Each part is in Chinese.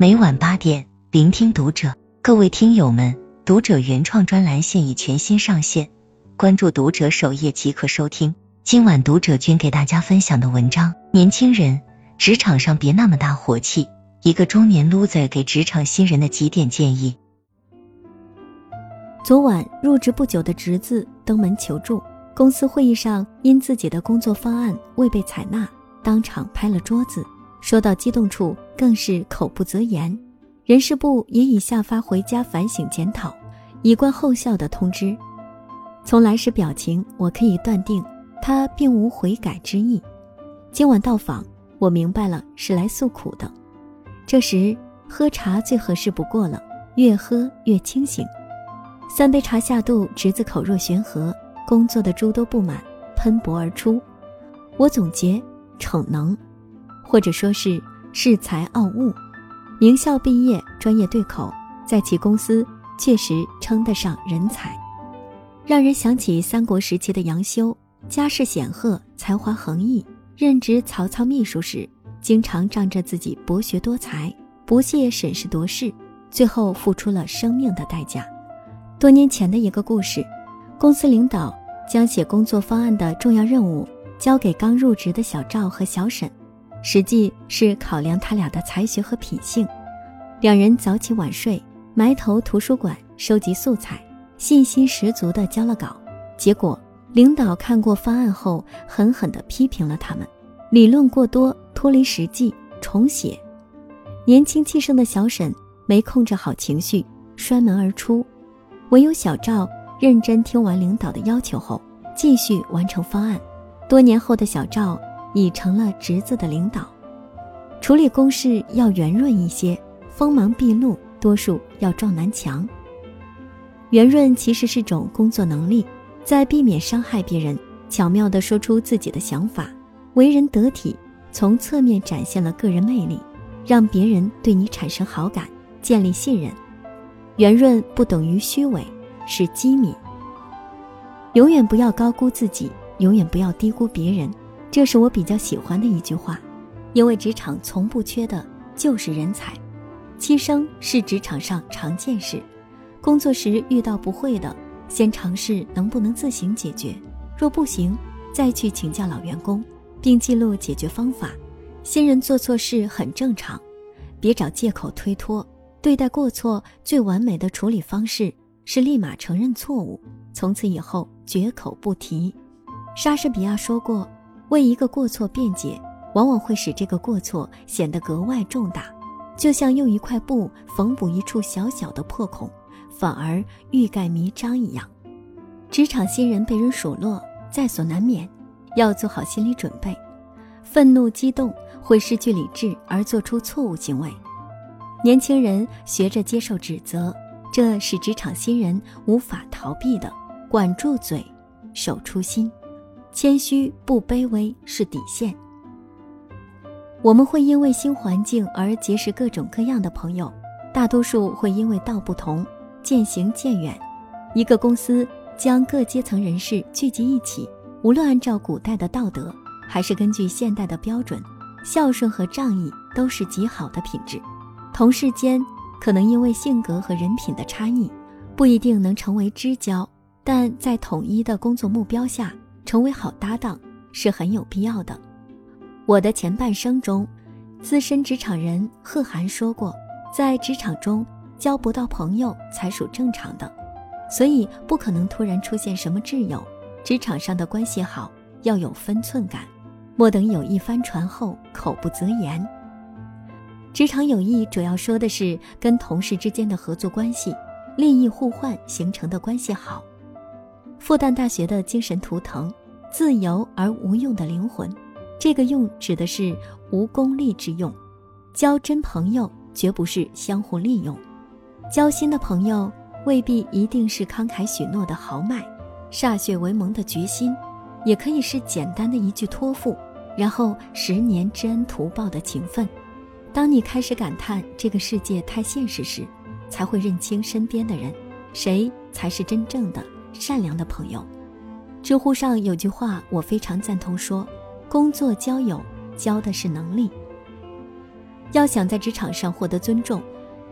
每晚八点，聆听读者。各位听友们，读者原创专栏现已全新上线，关注读者首页即可收听。今晚读者君给大家分享的文章：年轻人，职场上别那么大火气。一个中年 loser 给职场新人的几点建议。昨晚入职不久的侄子登门求助，公司会议上因自己的工作方案未被采纳，当场拍了桌子。说到激动处，更是口不择言。人事部也已下发回家反省检讨、以观后效的通知。从来时表情，我可以断定他并无悔改之意。今晚到访，我明白了是来诉苦的。这时喝茶最合适不过了，越喝越清醒。三杯茶下肚，侄子口若悬河，工作的诸多不满喷薄而出。我总结：逞能。或者说是恃才傲物，名校毕业，专业对口，在其公司确实称得上人才，让人想起三国时期的杨修，家世显赫，才华横溢。任职曹操秘书时，经常仗着自己博学多才，不屑审时度势，最后付出了生命的代价。多年前的一个故事，公司领导将写工作方案的重要任务交给刚入职的小赵和小沈。实际是考量他俩的才学和品性，两人早起晚睡，埋头图书馆收集素材，信心十足地交了稿。结果领导看过方案后，狠狠地批评了他们，理论过多，脱离实际，重写。年轻气盛的小沈没控制好情绪，摔门而出，唯有小赵认真听完领导的要求后，继续完成方案。多年后的小赵。已成了侄子的领导，处理公事要圆润一些，锋芒毕露，多数要撞南墙。圆润其实是种工作能力，在避免伤害别人，巧妙地说出自己的想法，为人得体，从侧面展现了个人魅力，让别人对你产生好感，建立信任。圆润不等于虚伪，是机敏。永远不要高估自己，永远不要低估别人。这是我比较喜欢的一句话，因为职场从不缺的就是人才。牺牲是职场上常见事，工作时遇到不会的，先尝试能不能自行解决，若不行，再去请教老员工，并记录解决方法。新人做错事很正常，别找借口推脱。对待过错最完美的处理方式是立马承认错误，从此以后绝口不提。莎士比亚说过。为一个过错辩解，往往会使这个过错显得格外重大，就像用一块布缝补一处小小的破孔，反而欲盖弥彰一样。职场新人被人数落，在所难免，要做好心理准备。愤怒激动会失去理智而做出错误行为。年轻人学着接受指责，这是职场新人无法逃避的。管住嘴，守初心。谦虚不卑微是底线。我们会因为新环境而结识各种各样的朋友，大多数会因为道不同渐行渐远。一个公司将各阶层人士聚集一起，无论按照古代的道德，还是根据现代的标准，孝顺和仗义都是极好的品质。同事间可能因为性格和人品的差异，不一定能成为知交，但在统一的工作目标下。成为好搭档是很有必要的。我的前半生中，资深职场人贺涵说过，在职场中交不到朋友才属正常的，所以不可能突然出现什么挚友。职场上的关系好要有分寸感，莫等友谊翻船后口不择言。职场友谊主要说的是跟同事之间的合作关系，利益互换形成的关系好。复旦大学的精神图腾，自由而无用的灵魂。这个“用”指的是无功利之用。交真朋友绝不是相互利用，交心的朋友未必一定是慷慨许诺的豪迈，歃血为盟的决心，也可以是简单的一句托付，然后十年知恩图报的情分。当你开始感叹这个世界太现实时，才会认清身边的人，谁才是真正的。善良的朋友，知乎上有句话我非常赞同，说：工作交友，交的是能力。要想在职场上获得尊重，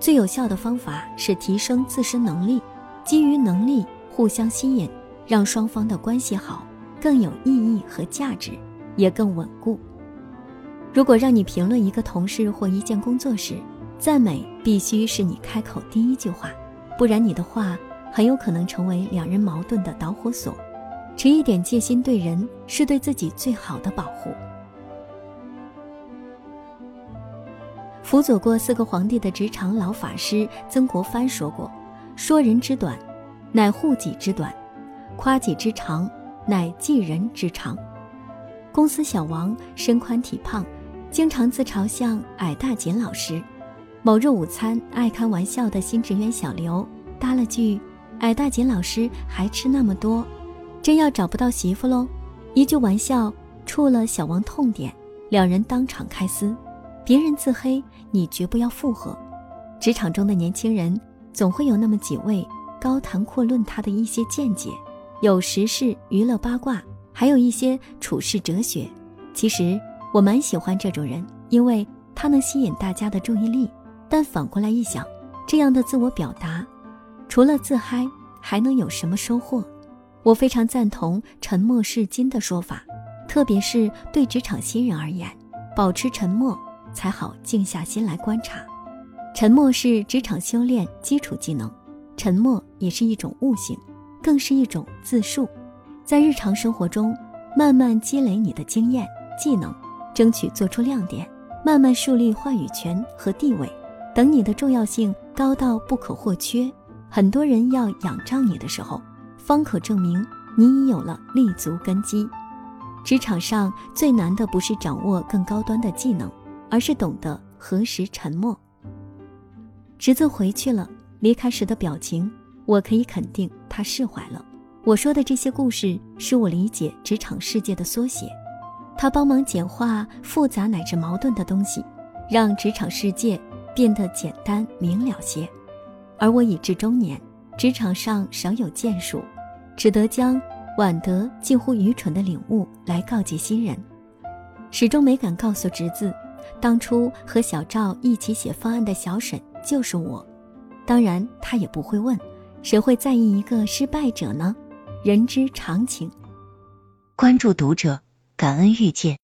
最有效的方法是提升自身能力，基于能力互相吸引，让双方的关系好，更有意义和价值，也更稳固。如果让你评论一个同事或一件工作时，赞美必须是你开口第一句话，不然你的话很有可能成为两人矛盾的导火索。持一点戒心对人，是对自己最好的保护。辅佐过四个皇帝的职场老法师曾国藩说过：“说人之短，乃护己之短；夸己之长，乃济人之长。”公司小王身宽体胖，经常自嘲像矮大紧老师。某日午餐，爱开玩笑的新职员小刘搭了句：“矮大紧老师还吃那么多，真要找不到媳妇喽！”一句玩笑触了小王痛点，两人当场开撕。别人自黑，你绝不要附和。职场中的年轻人总会有那么几位高谈阔论他的一些见解，有时事、娱乐、八卦，还有一些处世哲学。其实我蛮喜欢这种人，因为他能吸引大家的注意力。但反过来一想，这样的自我表达，除了自嗨，还能有什么收获？我非常赞同“沉默是金”的说法，特别是对职场新人而言，保持沉默。才好静下心来观察，沉默是职场修炼基础技能，沉默也是一种悟性，更是一种自述。在日常生活中，慢慢积累你的经验技能，争取做出亮点，慢慢树立话语权和地位。等你的重要性高到不可或缺，很多人要仰仗你的时候，方可证明你已有了立足根基。职场上最难的不是掌握更高端的技能。而是懂得何时沉默。侄子回去了，离开时的表情，我可以肯定他释怀了。我说的这些故事，是我理解职场世界的缩写。他帮忙简化复杂乃至矛盾的东西，让职场世界变得简单明了些。而我已至中年，职场上少有建树，只得将晚得近乎愚蠢的领悟来告诫新人，始终没敢告诉侄子。当初和小赵一起写方案的小沈就是我，当然他也不会问，谁会在意一个失败者呢？人之常情。关注读者，感恩遇见。